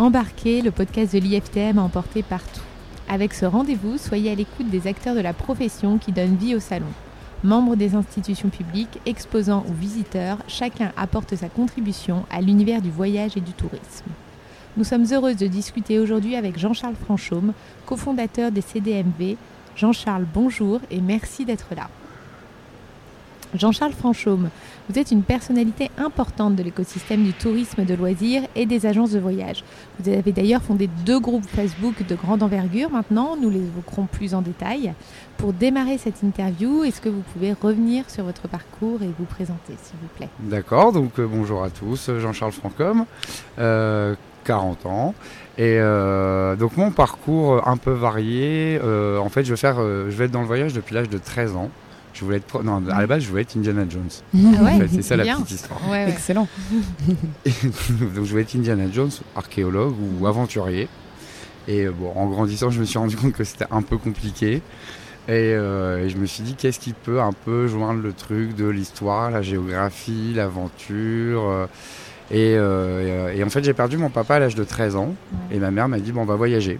Embarqué, le podcast de l'IFTM a emporté partout. Avec ce rendez-vous, soyez à l'écoute des acteurs de la profession qui donnent vie au salon. Membres des institutions publiques, exposants ou visiteurs, chacun apporte sa contribution à l'univers du voyage et du tourisme. Nous sommes heureuses de discuter aujourd'hui avec Jean-Charles Franchaume, cofondateur des CDMV. Jean-Charles, bonjour et merci d'être là. Jean-Charles Franchaume, vous êtes une personnalité importante de l'écosystème du tourisme de loisirs et des agences de voyage. Vous avez d'ailleurs fondé deux groupes Facebook de grande envergure maintenant, nous les évoquerons plus en détail. Pour démarrer cette interview, est-ce que vous pouvez revenir sur votre parcours et vous présenter, s'il vous plaît? D'accord, donc euh, bonjour à tous, Jean-Charles Franchaume, euh, 40 ans. Et euh, donc mon parcours un peu varié, euh, en fait je vais, euh, je vais être dans le voyage depuis l'âge de 13 ans. Je voulais être, non, à la base, je voulais être Indiana Jones. Ah ouais, En fait, c'est ça la petite histoire. Ouais, ouais. Excellent. Et donc je voulais être Indiana Jones, archéologue ou aventurier. Et euh, bon, en grandissant, je me suis rendu compte que c'était un peu compliqué. Et, euh, et je me suis dit, qu'est-ce qui peut un peu joindre le truc de l'histoire, la géographie, l'aventure euh, et, euh, et, et en fait, j'ai perdu mon papa à l'âge de 13 ans. Ouais. Et ma mère m'a dit, bon, on va voyager.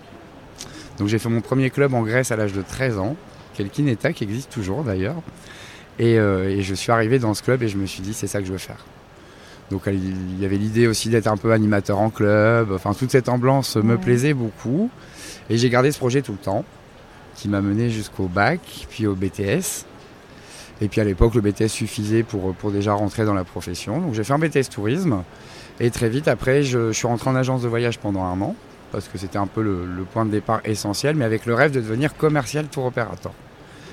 Donc j'ai fait mon premier club en Grèce à l'âge de 13 ans, qui est le Kineta, qui existe toujours d'ailleurs. Et, euh, et je suis arrivé dans ce club et je me suis dit, c'est ça que je veux faire. Donc il y avait l'idée aussi d'être un peu animateur en club. Enfin, toute cette ambiance me Ouais. plaisait beaucoup. Et j'ai gardé ce projet tout le temps, qui m'a mené jusqu'au bac, puis au BTS. Et puis à l'époque, le BTS suffisait pour, pour déjà rentrer dans la profession. Donc j'ai fait un BTS tourisme. Et très vite après, je, je suis rentré en agence de voyage pendant un an, parce que c'était un peu le, le point de départ essentiel, mais avec le rêve de devenir commercial tour opérateur.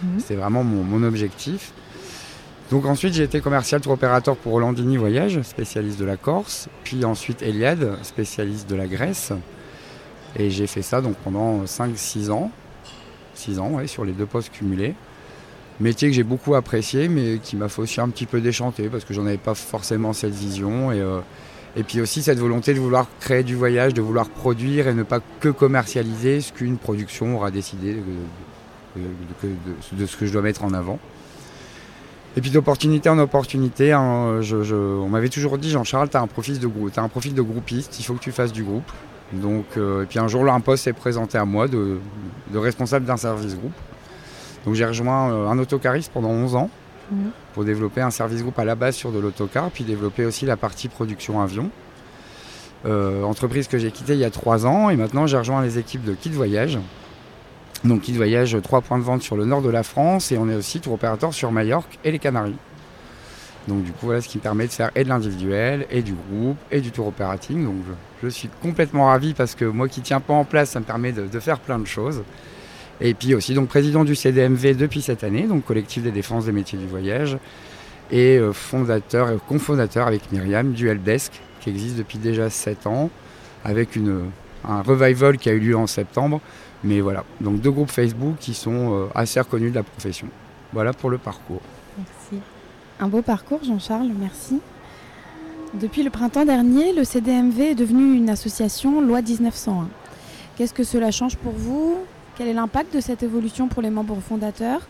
Mhm. C'était vraiment mon, mon objectif. Donc ensuite j'ai été commercial tour opérateur pour Rolandini Voyage, spécialiste de la Corse, puis ensuite Eliade, spécialiste de la Grèce. Et j'ai fait ça donc pendant 5-6 ans. 6 ans, ouais, sur les deux postes cumulés. Métier que j'ai beaucoup apprécié, mais qui m'a fait aussi un petit peu déchanter parce que j'en avais pas forcément cette vision. Et, euh, et puis aussi cette volonté de vouloir créer du voyage, de vouloir produire et ne pas que commercialiser ce qu'une production aura décidé de, ce que je dois mettre en avant. Et puis d'opportunité en opportunité, hein, on m'avait toujours dit Jean-Charles, tu as un profil de t'as un profil de groupiste, il faut que tu fasses du groupe. Donc, euh, et puis un jour un poste s'est présenté à moi de, de responsable d'un service groupe. Donc j'ai rejoint euh, un autocariste pendant 11 ans Mhm. pour développer un service groupe à la base sur de l'autocar, puis développer aussi la partie production avion. Euh, entreprise que j'ai quittée il y a 3 ans et maintenant j'ai rejoint les équipes de Kit Voyage. Donc Kit Voyage, trois points de vente sur le nord de la France et on est aussi tour opérateur sur Majorque et les Canaries. Donc du coup voilà ce qui me permet de faire et de l'individuel et du groupe et du tour opérating. Donc je, suis complètement ravi parce que moi qui tiens pas en place, ça me permet de faire plein de choses. Et puis aussi donc président du CDMV depuis cette année, donc collectif des défenses des métiers du voyage, et euh, fondateur et cofondateur avec Myriam du Helpdesk qui existe depuis déjà 7 ans, avec une, un revival qui a eu lieu en septembre. Mais voilà, donc deux groupes Facebook qui sont euh, assez reconnus de la profession. Voilà pour le parcours. Merci. Un beau parcours, Jean-Charles, merci. Depuis le printemps dernier, le CDMV est devenu une association loi 1901. Qu'est-ce que cela change pour vous? Quel est l'impact de cette évolution pour les membres fondateurs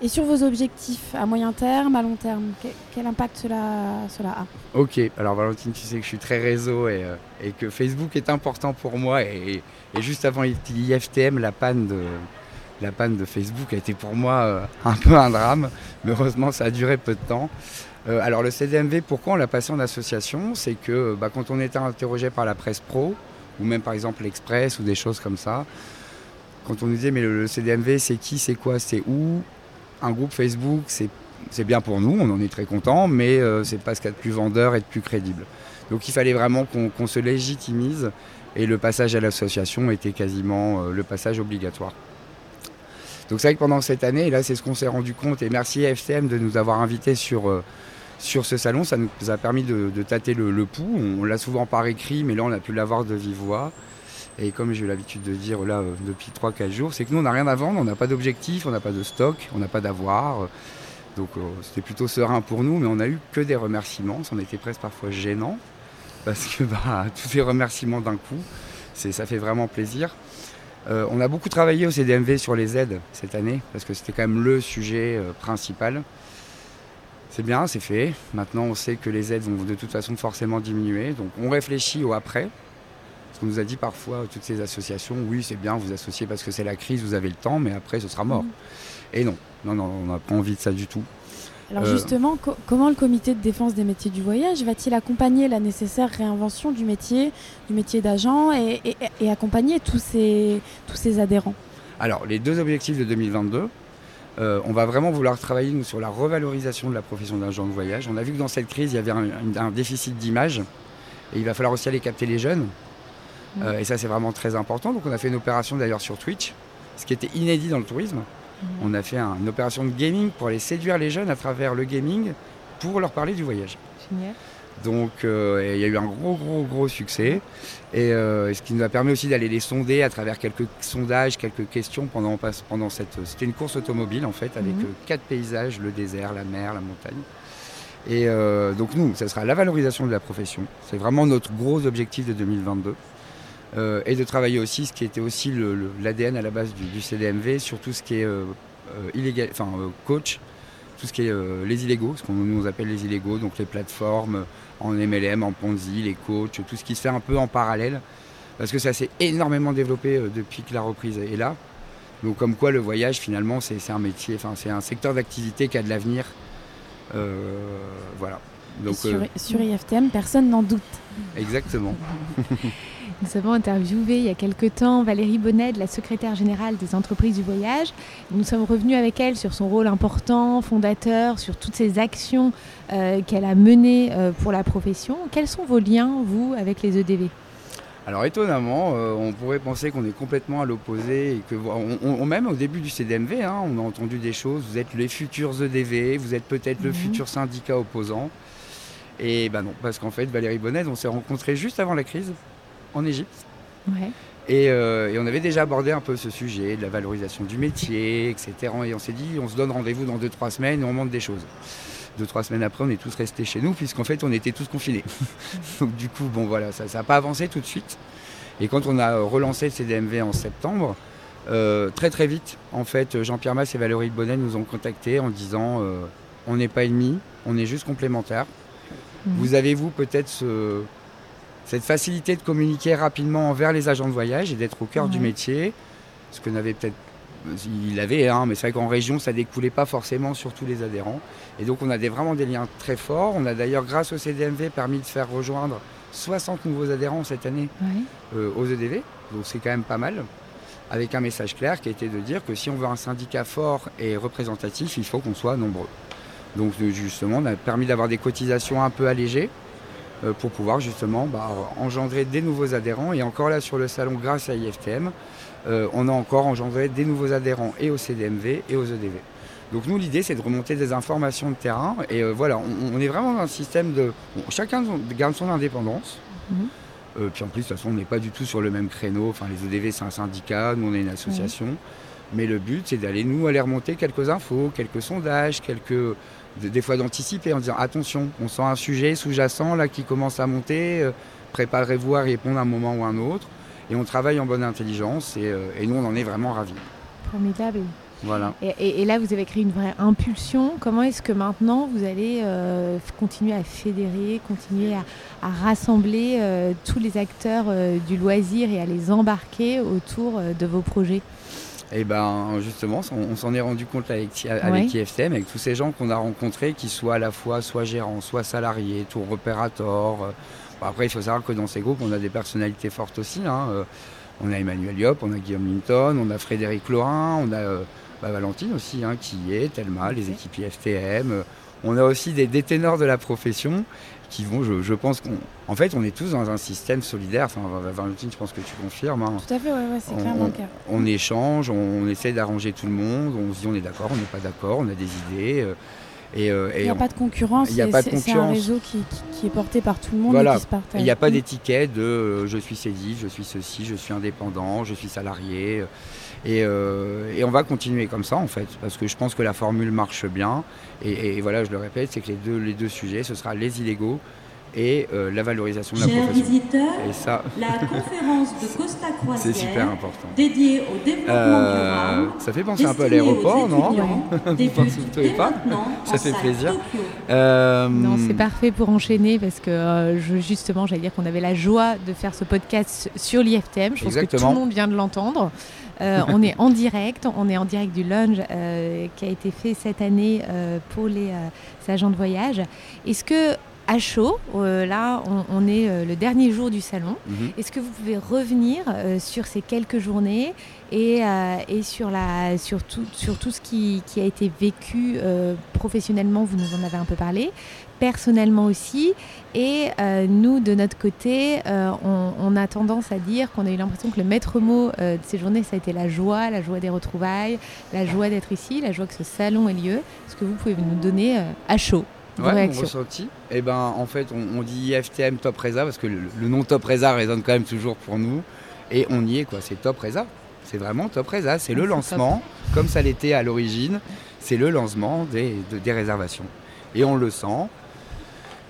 Et sur vos objectifs à moyen terme, à long terme, que- quel impact cela, cela a Ok, alors Valentine, tu sais que je suis très réseau et, euh, que Facebook est important pour moi. Et, et juste avant l'IFTM, la panne de, la panne de Facebook a été pour moi euh, un peu un drame. Mais heureusement, ça a duré peu de temps. Euh, alors le CDMV, pourquoi on l'a passé en association? C'est que bah, quand on était interrogé par la presse pro, ou même par exemple l'Express ou des choses comme ça, quand on nous disait mais le, CDMV c'est qui, c'est quoi, c'est où? Un groupe Facebook, c'est bien pour nous, on en est très content, mais euh, c'est pas ce qu'il y a de plus vendeur et de plus crédible. Donc il fallait vraiment qu'on se légitimise et le passage à l'association était quasiment euh, le passage obligatoire. Donc c'est vrai que pendant cette année, et là c'est ce qu'on s'est rendu compte, et merci à FCM de nous avoir invités sur, euh, sur ce salon, ça nous a permis de, de tâter le, le pouls. On, l'a souvent par écrit, mais là on a pu l'avoir de vive voix. Et comme j'ai eu l'habitude de dire là euh, depuis 3-4 jours, c'est que nous on n'a rien à vendre, on n'a pas d'objectif, on n'a pas de stock, on n'a pas d'avoir. donc euh, c'était plutôt serein pour nous, mais on n'a eu que des remerciements. Ça en était presque parfois gênant, parce que bah, tous les remerciements d'un coup, ça fait vraiment plaisir. Euh, on a beaucoup travaillé au CDMV sur les aides cette année, parce que c'était quand même le sujet principal. C'est bien, c'est fait. Maintenant, on sait que les aides vont de toute façon forcément diminuer. Donc on réfléchit au après. Parce qu'on nous a dit parfois, toutes ces associations, oui, c'est bien, vous associez parce que c'est la crise, vous avez le temps, mais après, ce sera mort. Mhm. Et non, non, non, on n'a pas envie de ça du tout. Alors Euh. justement, co- comment le comité de défense des métiers du voyage va-t-il accompagner la nécessaire réinvention du métier, du métier d'agent et, et- et accompagner tous ces, tous ces adhérents? Alors, les deux objectifs de 2022, euh, on va vraiment vouloir travailler nous, sur la revalorisation de la profession d'agent de voyage. On a vu que dans cette crise, il y avait un, un déficit d'image et il va falloir aussi aller capter les jeunes. Mhm. Euh, et ça, c'est vraiment très important. Donc, on a fait une opération d'ailleurs sur Twitch, ce qui était inédit dans le tourisme. On a fait un- une opération de gaming pour aller séduire les jeunes à travers le gaming pour leur parler du voyage. Génial. Donc euh, et il y a eu un gros gros gros succès et euh, ce qui nous a permis aussi d'aller les sonder à travers quelques sondages, quelques questions pendant, pendant cette... C'était une course automobile en fait avec Mhm. quatre paysages, le désert, la mer, la montagne. Et euh, donc nous, ça sera la valorisation de la profession. C'est vraiment notre gros objectif de 2022. Euh, et de travailler aussi ce qui était aussi l'ADN à la base du, CDMV sur tout ce qui est euh, euh, illégal, enfin coach, tout ce qui est les illégaux, ce qu'on nous appelle les illégaux, donc les plateformes en MLM, en Ponzi, les coachs, tout ce qui se fait un peu en parallèle, parce que ça s'est énormément développé depuis que la reprise est là. Donc comme quoi le voyage finalement c'est un métier, enfin c'est un secteur d'activité qui a de l'avenir. Voilà. Donc sur, euh, sur IFTM, personne n'en doute. exactement. Nous avons interviewé il y a quelque temps Valérie Bonnet, la secrétaire générale des entreprises du voyage. Nous sommes revenus avec elle sur son rôle important, fondateur, sur toutes ces actions euh, qu'elle a menées euh, pour la profession. Quels sont vos liens, vous, avec les EDV Alors étonnamment, euh, on pourrait penser qu'on est complètement à l'opposé et que on, on- même au début du CDMV, hein, on a entendu des choses. Vous êtes les futurs EDV, vous êtes peut-être le Mhm. futur syndicat opposant. Et ben non, parce qu'en fait, Valérie Bonnet, on s'est rencontrés juste avant la crise en Égypte. Ouais. Et, euh, et on avait déjà abordé un peu ce sujet de la valorisation du métier, etc. Et on s'est dit, on se donne rendez-vous dans 2-3 semaines et on monte des choses. Deux, trois semaines après, on est tous restés chez nous, puisqu'en fait, on était tous confinés. Donc, du coup, bon, voilà, ça n'a pas avancé tout de suite. Et quand on a relancé le CDMV en septembre, euh, très très vite, en fait, Jean-Pierre Masse et Valérie Bonnet nous ont contactés en disant euh, on n'est pas ennemis, on est juste complémentaires. Mhm. Vous avez-vous peut-être ce- cette facilité de communiquer rapidement envers les agents de voyage et d'être au cœur du métier? Ce que n'avait peut-être. Il l'avait, hein, mais c'est vrai qu'en région, ça découlait pas forcément sur tous les adhérents. Et donc, on a des, vraiment des liens très forts. On a d'ailleurs, grâce au CDMV, permis de faire rejoindre 60 nouveaux adhérents cette année euh, aux EDV. Donc, c'est quand même pas mal. Avec un message clair qui était de dire que si on veut un syndicat fort et représentatif, il faut qu'on soit nombreux. Donc euh, justement, on a permis d'avoir des cotisations un peu allégées euh, pour pouvoir justement bah, engendrer des nouveaux adhérents. Et encore là sur le salon, grâce à IFTM, euh, on a encore engendré des nouveaux adhérents et au CDMV et aux EDV. Donc nous, l'idée, c'est de remonter des informations de terrain. Et euh, voilà, on, on est vraiment dans un système de... bon, chacun garde son indépendance. Mhm. Euh, puis en plus, de toute façon, on n'est pas du tout sur le même créneau. Enfin, les EDV, c'est un syndicat, nous, on est une association. Mais le but, c'est d'aller, nous, aller remonter quelques infos, quelques sondages, quelques... de- des fois d'anticiper en disant attention, on sent un sujet sous-jacent là qui commence à monter, euh, préparez-vous à répondre à un moment ou à un autre. Et on travaille en bonne intelligence et, euh, et nous, on en est vraiment ravis. Formidable. Voilà. Et, et- et là, vous avez créé une vraie impulsion. Comment est-ce que maintenant vous allez euh, continuer à fédérer, continuer à, à rassembler euh, tous les acteurs euh, du loisir et à les embarquer autour de vos projets? Et ben justement, on, on s'en est rendu compte avec, avec Ouais. IFTM, avec tous ces gens qu'on a rencontrés, qui soient à la fois soit gérants, soit salariés, tour opérateur. euh. Bon, après, il faut savoir que dans ces groupes, on a des personnalités fortes aussi. hein, euh. On a Emmanuel Yop, on a Guillaume Linton, on a Frédéric Laurin, on a euh, bah, Valentine aussi, hein, qui y est, Thelma, les équipes IFTM. On a aussi des, des ténors de la profession qui vont, je, je pense qu'on... En fait, on est tous dans un système solidaire. Enfin, Valentine, je pense que tu confirmes. hein Tout à fait, ouais, ouais, c'est clairement le cas. on échange, on, on essaie d'arranger tout le monde, on se dit on est d'accord, on n'est pas d'accord, on a des idées. euh, et euh, et Il n'y a on- pas de concurrence, il y a c'est- un réseau qui, qui- qui est porté par tout le monde Voilà. et qui se partage. il n'y a pas Mm. d'étiquette de euh, je suis sédif, je suis ceci, je suis indépendant, je suis salarié. Euh, et, euh, et on va continuer comme ça en fait, parce que je pense que la formule marche bien. Et, et voilà, je le répète, c'est que les deux, les deux sujets, ce sera les illégaux et euh, la valorisation de la Chers profession. visiteurs, Et ça, la conférence de Costa c'est super Croisière important. dédiée au développement Euh, durable. ça fait penser un peu à l'aéroport, non étudiants, Vous débute pensez- vous trouvez dès pas Ça fait plaisir. Euh, Non, c'est parfait pour enchaîner parce que euh, je- justement, j'allais dire qu'on avait la joie de faire ce podcast sur l'IFTM. Je pense que tout le monde vient de l'entendre. Euh, on est en direct, on est en direct du lunch euh, qui a été fait cette année euh, pour les euh, agents de voyage. Est-ce que à chaud, là, on, on est le dernier jour du salon. mhm. Est-ce que vous pouvez revenir sur ces quelques journées et, et sur, la, sur, tout, sur tout ce qui, qui a été vécu professionnellement? Vous nous en avez un peu parlé, personnellement aussi. Et euh, nous, de notre côté, euh, on, on a tendance à dire qu'on a eu l'impression que le maître mot euh, de ces journées, ça a été la joie, la joie des retrouvailles, la joie d'être ici, la joie que ce salon ait lieu. Est-ce que vous pouvez nous donner à chaud vos Ouais, mon ressenti. Eh ben, en fait, on, on dit IFTM Top Reza parce que le, le nom Top Reza résonne quand même toujours pour nous. Et on y est, quoi. C'est Top Reza. C'est vraiment Top Reza. C'est Ah, le c'est lancement, comme ça l'était à l'origine. C'est le lancement des, de- des réservations. Et on le sent.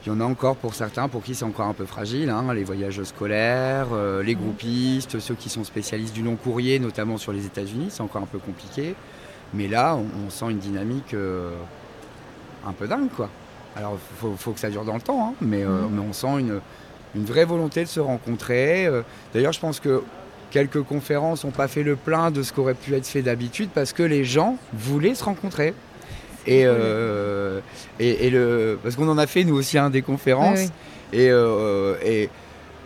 Il y en a encore pour certains pour qui c'est encore un peu fragile. hein, les voyages scolaires, euh, les groupistes, ceux qui sont spécialistes du long courrier, notamment sur les États-Unis, c'est encore un peu compliqué. Mais là, on, on sent une dynamique euh, un peu dingue, quoi. Alors, il faut, faut que ça dure dans le temps, hein, mais, euh, Mhm. mais on sent une, une vraie volonté de se rencontrer. D'ailleurs, je pense que quelques conférences n'ont pas fait le plein de ce qui aurait pu être fait d'habitude parce que les gens voulaient se rencontrer. Et, euh, et, et le, parce qu'on en a fait, nous aussi, hein, des conférences. Oui, Et, euh, et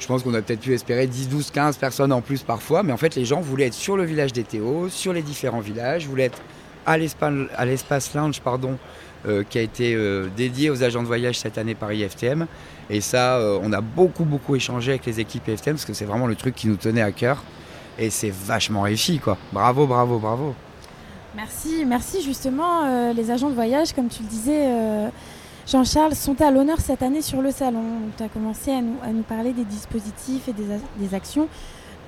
je pense qu'on a peut-être pu espérer 10, 12, 15 personnes en plus parfois. Mais en fait, les gens voulaient être sur le village des Théos, sur les différents villages, voulaient être à l'espace, à l'espace lounge pardon, euh, qui a été euh, dédié aux agents de voyage cette année par IFTM. Et ça, euh, on a beaucoup, beaucoup échangé avec les équipes IFTM parce que c'est vraiment le truc qui nous tenait à cœur. Et c'est vachement réussi, quoi. Bravo, bravo, bravo. Merci, merci justement. euh, les agents de voyage, comme tu le disais, euh, Jean-Charles, sont à l'honneur cette année sur le salon. Tu as commencé à nous, parler des dispositifs et des, actions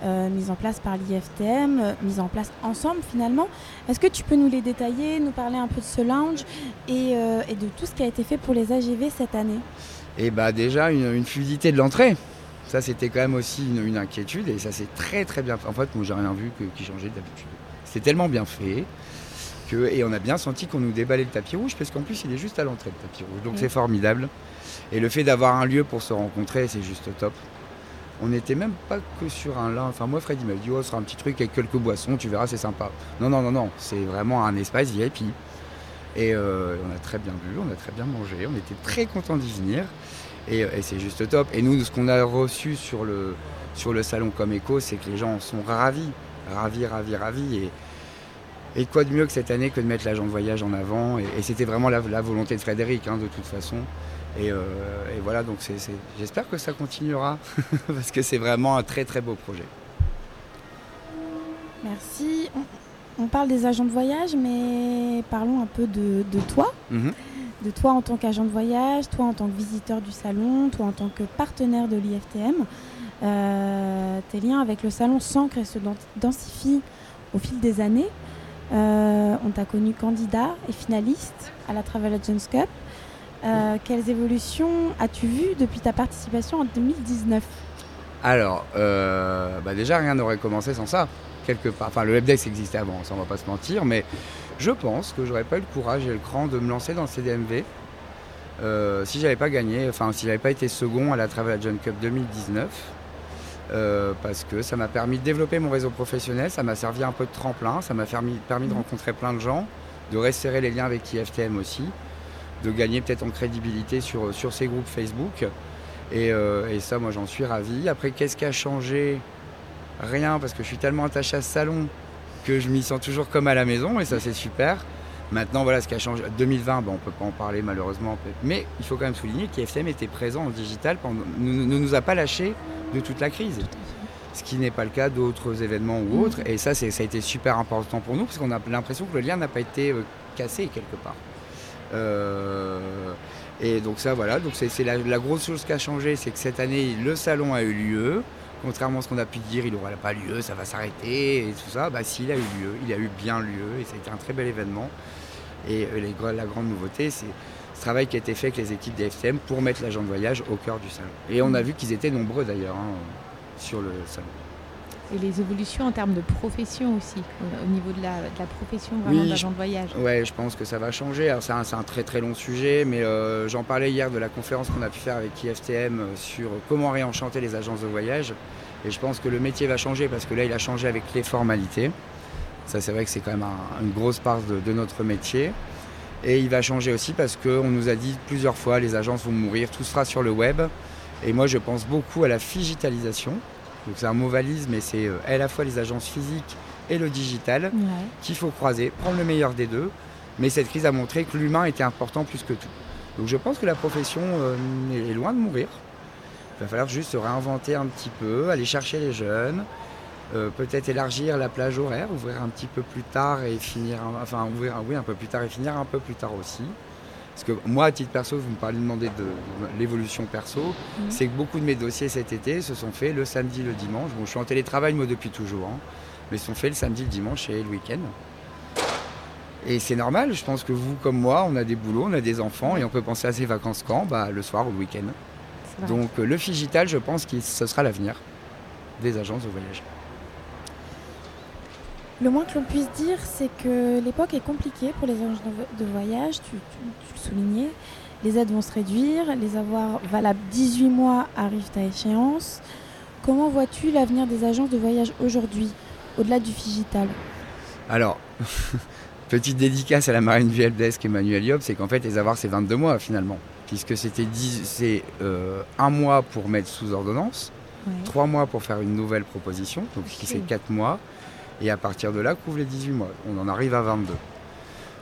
euh, mises en place par l'IFTM, mises en place ensemble finalement. Est-ce que tu peux nous les détailler, nous parler un peu de ce lounge et, de tout ce qui a été fait pour les AGV cette année? Et bah déjà une, fluidité de l'entrée. Ça c'était quand même aussi une, inquiétude et ça c'est très très bien fait. En fait moi j'ai rien vu que- qui changeait d'habitude. C'était tellement bien fait que et on a bien senti qu'on nous déballait le tapis rouge parce qu'en plus il est juste à l'entrée le tapis rouge. Donc Oui. c'est formidable. Et le fait d'avoir un lieu pour se rencontrer c'est juste top. On n'était même pas que sur un là. Enfin moi Fred il m'a dit oh ce sera un petit truc avec quelques boissons, tu verras c'est sympa. Non non non non, c'est vraiment un espace VIP. Et euh, on a très bien bu, on a très bien mangé, on était très contents d'y venir. Et, et c'est juste top. Et nous, ce qu'on a reçu sur le, sur le salon comme écho, c'est que les gens sont ravis, ravis, ravis, ravis. Et, et quoi de mieux que cette année que de mettre l'agent de voyage en avant. Et, et c'était vraiment la, la volonté de Frédéric, hein, de toute façon. Et, euh, et voilà, donc c'est, c'est- j'espère que ça continuera, parce que c'est vraiment un très très beau projet. Merci. On, on parle des agents de voyage, mais parlons un peu de, de toi. Mhm. de toi en tant qu'agent de voyage, toi en tant que visiteur du salon, toi en tant que partenaire de l'IFTM. Euh, tes liens avec le salon s'ancrent et se dens- densifient au fil des années. Euh, on t'a connu candidat et finaliste à la Travel Agents Cup. Euh, quelles évolutions as-tu vues depuis ta participation en 2019 Alors, bah déjà, rien n'aurait commencé sans ça, quelque part. Enfin, le webdesk existait avant, ça on va pas se mentir, mais je pense que j'aurais pas eu le courage et le cran de me lancer dans le CDMV euh, si j'avais pas gagné, enfin, si j'avais pas été second à la Travel Agent Cup 2019. Euh, parce que ça m'a permis de développer mon réseau professionnel, ça m'a servi un peu de tremplin, ça m'a permis, permis de rencontrer plein de gens, de resserrer les liens avec IFTM aussi, de gagner peut-être en crédibilité sur, sur ces groupes Facebook. Et, euh, et ça, moi, j'en suis ravi. Après, qu'est-ce qui a changé? Rien, parce que je suis tellement attaché à ce salon que je m'y sens toujours comme à la maison, et ça, c'est super. Maintenant, voilà ce qui a changé. 2020, bon, on ne peut pas en parler malheureusement, mais il faut quand même souligner qu'IFTM était présent en digital, pendant, ne, ne nous a pas lâchés de toute la crise. Ce qui n'est pas le cas d'autres événements ou autres. Et ça, ça a été super important pour nous, parce qu'on a l'impression que le lien n'a pas été euh, cassé quelque part. Euh, et donc ça, voilà, donc c'est c'est la, la grosse chose qui a changé, c'est que cette année, le salon a eu lieu. Contrairement à ce qu'on a pu dire, il n'aura pas lieu, ça va s'arrêter et tout ça. Bah si, il a eu lieu, il a eu bien lieu et ça a été un très bel événement. Et euh, la grande nouveauté, c'est ce travail qui a été fait avec les équipes des FTM pour mettre l'agent de voyage au cœur du salon. Et on a vu qu'ils étaient nombreux d'ailleurs hein, sur le salon. Et les évolutions en termes de profession aussi, au, au niveau de la, de la profession vraiment Oui, d'agent de voyage. Ouais, je pense que ça va changer. Alors, c'est un, c'est un très très long sujet, mais euh, j'en parlais hier de la conférence qu'on a pu faire avec IFTM euh, sur comment réenchanter les agences de voyage. Et je pense que le métier va changer parce que là, il a changé avec les formalités. Ça, c'est vrai que c'est quand même un- une grosse part de, de notre métier. Et il va changer aussi parce qu'on nous a dit plusieurs fois les agences vont mourir, tout sera sur le web. Et moi, je pense beaucoup à la digitalisation. Donc, c'est un mot valise, mais c'est euh, à la fois les agences physiques et le digital Ouais. qu'il faut croiser, prendre le meilleur des deux. Mais cette crise a montré que l'humain était important plus que tout. Donc je pense que la profession euh, est loin de mourir. Il va falloir juste se réinventer un petit peu, aller chercher les jeunes, euh, peut-être élargir la plage horaire, ouvrir un petit peu plus tard et finir, un- enfin ouvrir oui, un peu plus tard et finir un peu plus tard aussi. Parce que moi, à titre perso, vous me parlez demander de l'évolution perso, Mhm. c'est que beaucoup de mes dossiers cet été se sont faits le samedi, le dimanche. Bon, je suis en télétravail moi depuis toujours, hein, mais se sont faits le samedi, le dimanche et le week-end. Et c'est normal, je pense que vous comme moi, on a des boulots, on a des enfants et on peut penser à ses vacances quand? Bah, Le soir ou le week-end. Donc euh, le digital, je pense que ce sera l'avenir des agences de voyage. Le moins que l'on puisse dire, c'est que l'époque est compliquée pour les agences de vo- de voyage, tu, tu- tu le soulignais. Les aides vont se réduire, les avoirs valables 18 mois arrivent à échéance. Comment vois-tu l'avenir des agences de voyage aujourd'hui, au-delà du digital Alors, petite dédicace à la marine du helpdesk Emmanuel Yop, c'est qu'en fait les avoirs c'est 22 mois finalement. Puisque c'était 10 c'est euh, un mois pour mettre sous ordonnance, Ouais. trois mois pour faire une nouvelle proposition, donc ce qui fait Ok. 4 mois, et à partir de là couvre les 18 mois. On en arrive à 22.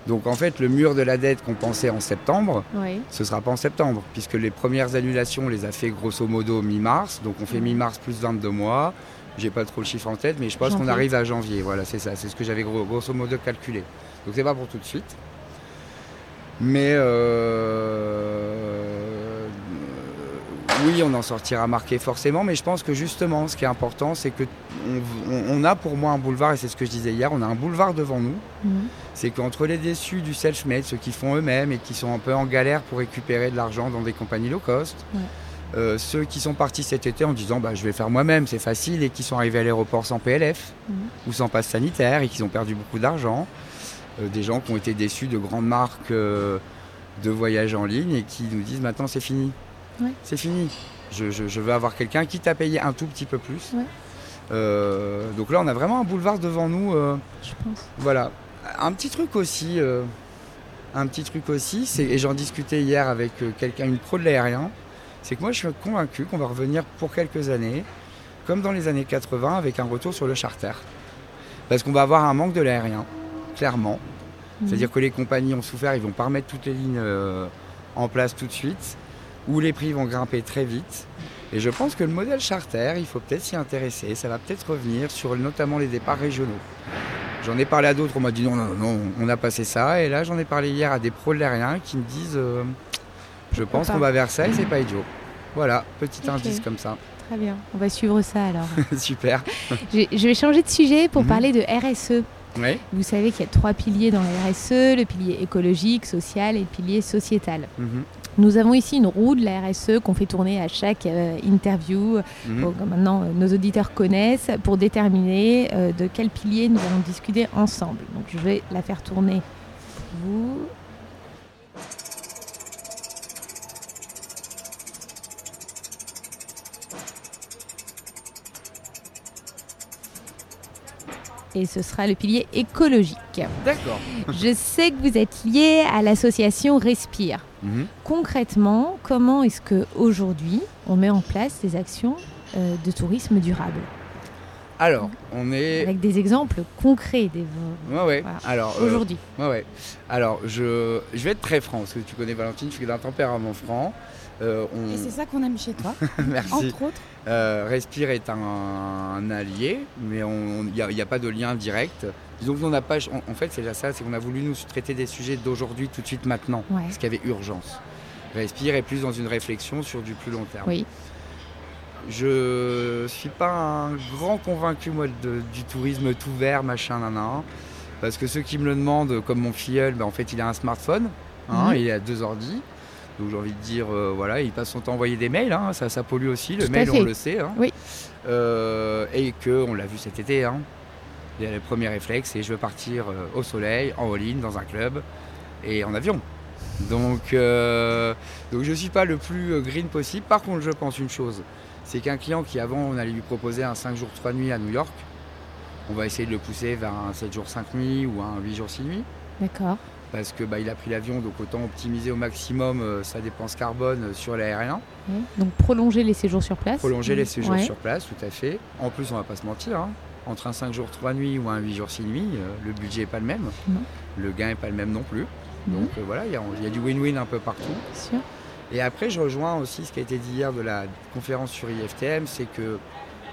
Donc en fait le mur de la dette qu'on pensait en septembre, ce sera pas en septembre, puisque les premières annulations on les a fait grosso modo mi-mars, donc on fait Ouais. mi-mars plus 22 mois. J'ai pas trop le chiffre en tête, mais je pense qu'on arrive à janvier. Voilà, c'est ça, c'est ce que j'avais gros- grosso modo calculé. Donc c'est pas pour tout de suite. Mais euh, oui, on en sortira marqué forcément, mais je pense que justement, ce qui est important, c'est que on, on- on a pour moi un boulevard, et c'est ce que je disais hier, on a un boulevard devant nous Mhm. c'est qu'entre les déçus du self-made, ceux qui font eux-mêmes et qui sont un peu en galère pour récupérer de l'argent dans des compagnies low cost, Ouais. euh, ceux qui sont partis cet été en disant bah, je vais faire moi-même, c'est facile, et qui sont arrivés à l'aéroport sans PLF Mhm. ou sans passe sanitaire et qui ont perdu beaucoup d'argent, euh, des gens qui ont été déçus de grandes marques euh, de voyage en ligne et qui nous disent maintenant c'est fini. Ouais. C'est fini. Je, je- je veux avoir quelqu'un qui t'a payé un tout petit peu plus. Ouais. Euh, donc là, on a vraiment un boulevard devant nous. euh, Je pense. voilà. Un petit truc aussi, euh, un petit truc aussi, c'est, et j'en discutais hier avec quelqu'un, une pro de l'aérien, c'est que moi je suis convaincu qu'on va revenir pour quelques années, comme dans les années 80, avec un retour sur le charter. Parce qu'on va avoir un manque de l'aérien, clairement. Mhm. C'est-à-dire que les compagnies ont souffert, ils vont pas remettre toutes les lignes en place tout de suite, ou les prix vont grimper très vite. Et je pense que le modèle charter, il faut peut-être s'y intéresser. Ça va peut-être revenir sur notamment les départs régionaux. J'en ai parlé à d'autres, on m'a dit non, non, non, on a passé ça. Et là, j'en ai parlé hier à des pros de l'aérien qui me disent euh, je pense qu'on va vers ça et c'est pas idiot. Voilà, petit indice comme ça. Très bien. On va suivre ça alors. Super. je, je vais changer de sujet pour Mhm. parler de RSE. Oui. Vous savez qu'il y a trois piliers dans la RSE, le pilier écologique, social et le pilier sociétal. Mhm. Nous avons ici une roue de la RSE qu'on fait tourner à chaque euh, interview, pour que maintenant euh, nos auditeurs connaissent, pour déterminer euh, de quel pilier nous allons discuter ensemble. Donc je vais la faire tourner pour vous. Et ce sera le pilier écologique. D'accord. Je sais que vous êtes lié à l'association Respire. Mhm. Concrètement, comment est-ce que aujourd'hui on met en place des actions euh, de tourisme durable? Alors, on est. avec des exemples concrets des Ouais, ouais. Voilà. Alors, euh, aujourd'hui Ouais, ouais. Alors, je, je vais être très franc, parce que tu connais Valentine, je suis d'un tempérament franc. Euh, on- Et c'est ça qu'on aime chez toi, Merci. entre autres. Euh, Respire est un, un allié, mais il n'y a, pas de lien direct. Disons qu'on n'a pas. En, en fait, c'est déjà ça, c'est qu'on a voulu nous traiter des sujets d'aujourd'hui, tout de suite, maintenant, Ouais. parce qu'il y avait urgence. Respire est plus dans une réflexion sur du plus long terme. Oui. Je suis pas un grand convaincu moi de- du tourisme tout vert, machin, nan, nan. Parce que ceux qui me le demandent, comme mon filleul, ben, en fait il a un smartphone. hein, Mhm. il a deux ordi. Donc j'ai envie de dire, euh, voilà, il passe son temps à envoyer des mails, hein, ça, ça pollue aussi, le Tout mail on le sait. hein. Oui. Euh, et que, on l'a vu cet été, hein, il y a le premier réflexe, et je veux partir euh, au soleil, en all-in, dans un club, et en avion. Donc, donc je ne suis pas le plus green possible. Par contre, je pense une chose, c'est qu'un client qui avant, on allait lui proposer un 5 jours 3 nuits à New York, on va essayer de le pousser vers un 7 jours 5 nuits ou un 8 jours 6 nuits D'accord. Parce que bah, il a pris l'avion, donc autant optimiser au maximum euh, sa dépense carbone euh, sur l'aérien, Ouais. Donc prolonger les séjours sur place. prolonger les séjours Ouais. sur place, tout à fait. En plus, on va pas se mentir, hein, entre un 5 jours 3 nuits ou un 8 jours 6 nuits, euh, le budget n'est pas le même, Non. le gain n'est pas le même non plus. Donc euh, voilà, il y, a- il y a du win-win un peu partout. Sûr. Et après, je rejoins aussi ce qui a été dit hier de la conférence sur IFTM, c'est que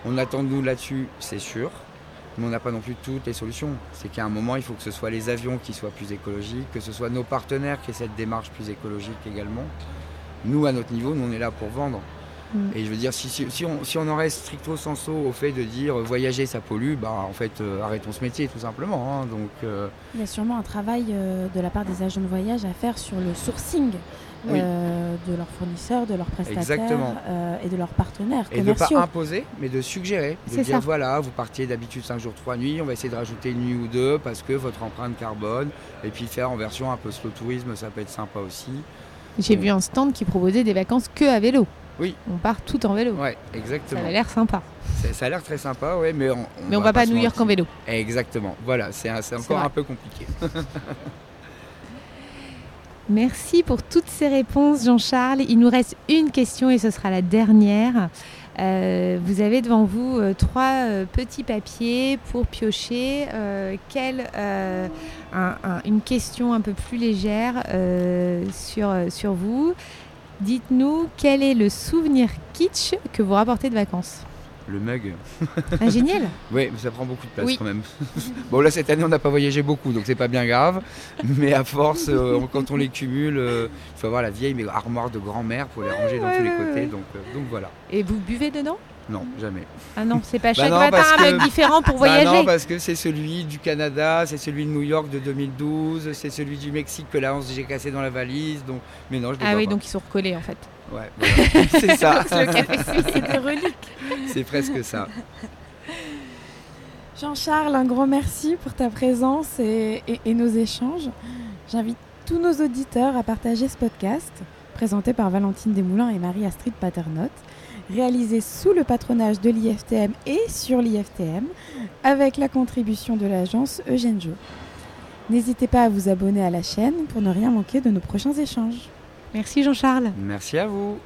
on attend de nous là-dessus, c'est sûr, mais on n'a pas non plus toutes les solutions. C'est qu'à un moment, il faut que ce soit les avions qui soient plus écologiques, que ce soit nos partenaires qui aient cette démarche plus écologique également. Nous, à notre niveau, nous, on est là pour vendre. Mm. Et je veux dire, si, si- si on, si on en reste stricto sensu au fait de dire euh, voyager, ça pollue, bah, en fait, euh, arrêtons ce métier, tout simplement. hein. Donc, euh, Il y a sûrement un travail euh, de la part des agents de voyage à faire sur le sourcing Oui. euh, de leurs fournisseurs, de leurs prestataires Exactement. euh, et de leurs partenaires Et de ne pas imposer, mais de suggérer. De dire ça. voilà, vous partiez d'habitude 5 jours, 3 nuits, on va essayer de rajouter une nuit ou deux parce que votre empreinte carbone, et puis faire en version un peu slow tourisme, ça peut être sympa aussi. J'ai Bon. vu un stand qui proposait des vacances que à vélo. Oui. On part tout en vélo. Ouais, Ça exactement. avait l'air sympa. Ça, ça a l'air très sympa, ouais, mais on, Mais on va pas à New York en vélo. Exactement, voilà, c'est encore un peu compliqué. Merci pour toutes ces réponses, Jean-Charles. Il nous reste une question et ce sera la dernière. Euh, vous avez devant vous euh, trois euh, petits papiers pour piocher quelle, un- un- une question un peu plus légère sur, sur vous. Dites-nous quel est le souvenir kitsch que vous rapportez de vacances. Le mug, Ah, génial oui, mais ça prend beaucoup de place Oui. quand même. bon, là, cette année, on n'a pas voyagé beaucoup, donc c'est pas bien grave. Mais à force, euh, quand on les cumule, euh, il faut avoir la vieille mais armoire de grand-mère pour les ranger dans ouais, tous les ouais, côtés. Donc, euh, donc voilà. Et vous buvez dedans? Non, jamais. Ah non, c'est pas Bah chaque non, matin un que- mec différent pour Bah voyager. non, parce que c'est celui du Canada, c'est celui de New York de 2012, c'est celui du Mexique que là, on j'ai cassé dans la valise. Donc... Mais non, je Ah oui, pas. donc ils sont recollés en fait. Ouais, voilà. c'est ça. Le café suisse. C'est des reliques. c'est presque ça. Jean-Charles, un grand merci pour ta présence et, et- et nos échanges. J'invite tous nos auditeurs à partager ce podcast, présenté par Valentine Desmoulins et Marie-Astrid Paternotte, réalisé sous le patronage de l'IFTM et sur l'IFTM, avec la contribution de l'agence Eugène Jo. N'hésitez pas à vous abonner à la chaîne pour ne rien manquer de nos prochains échanges. Merci Jean-Charles. Merci à vous.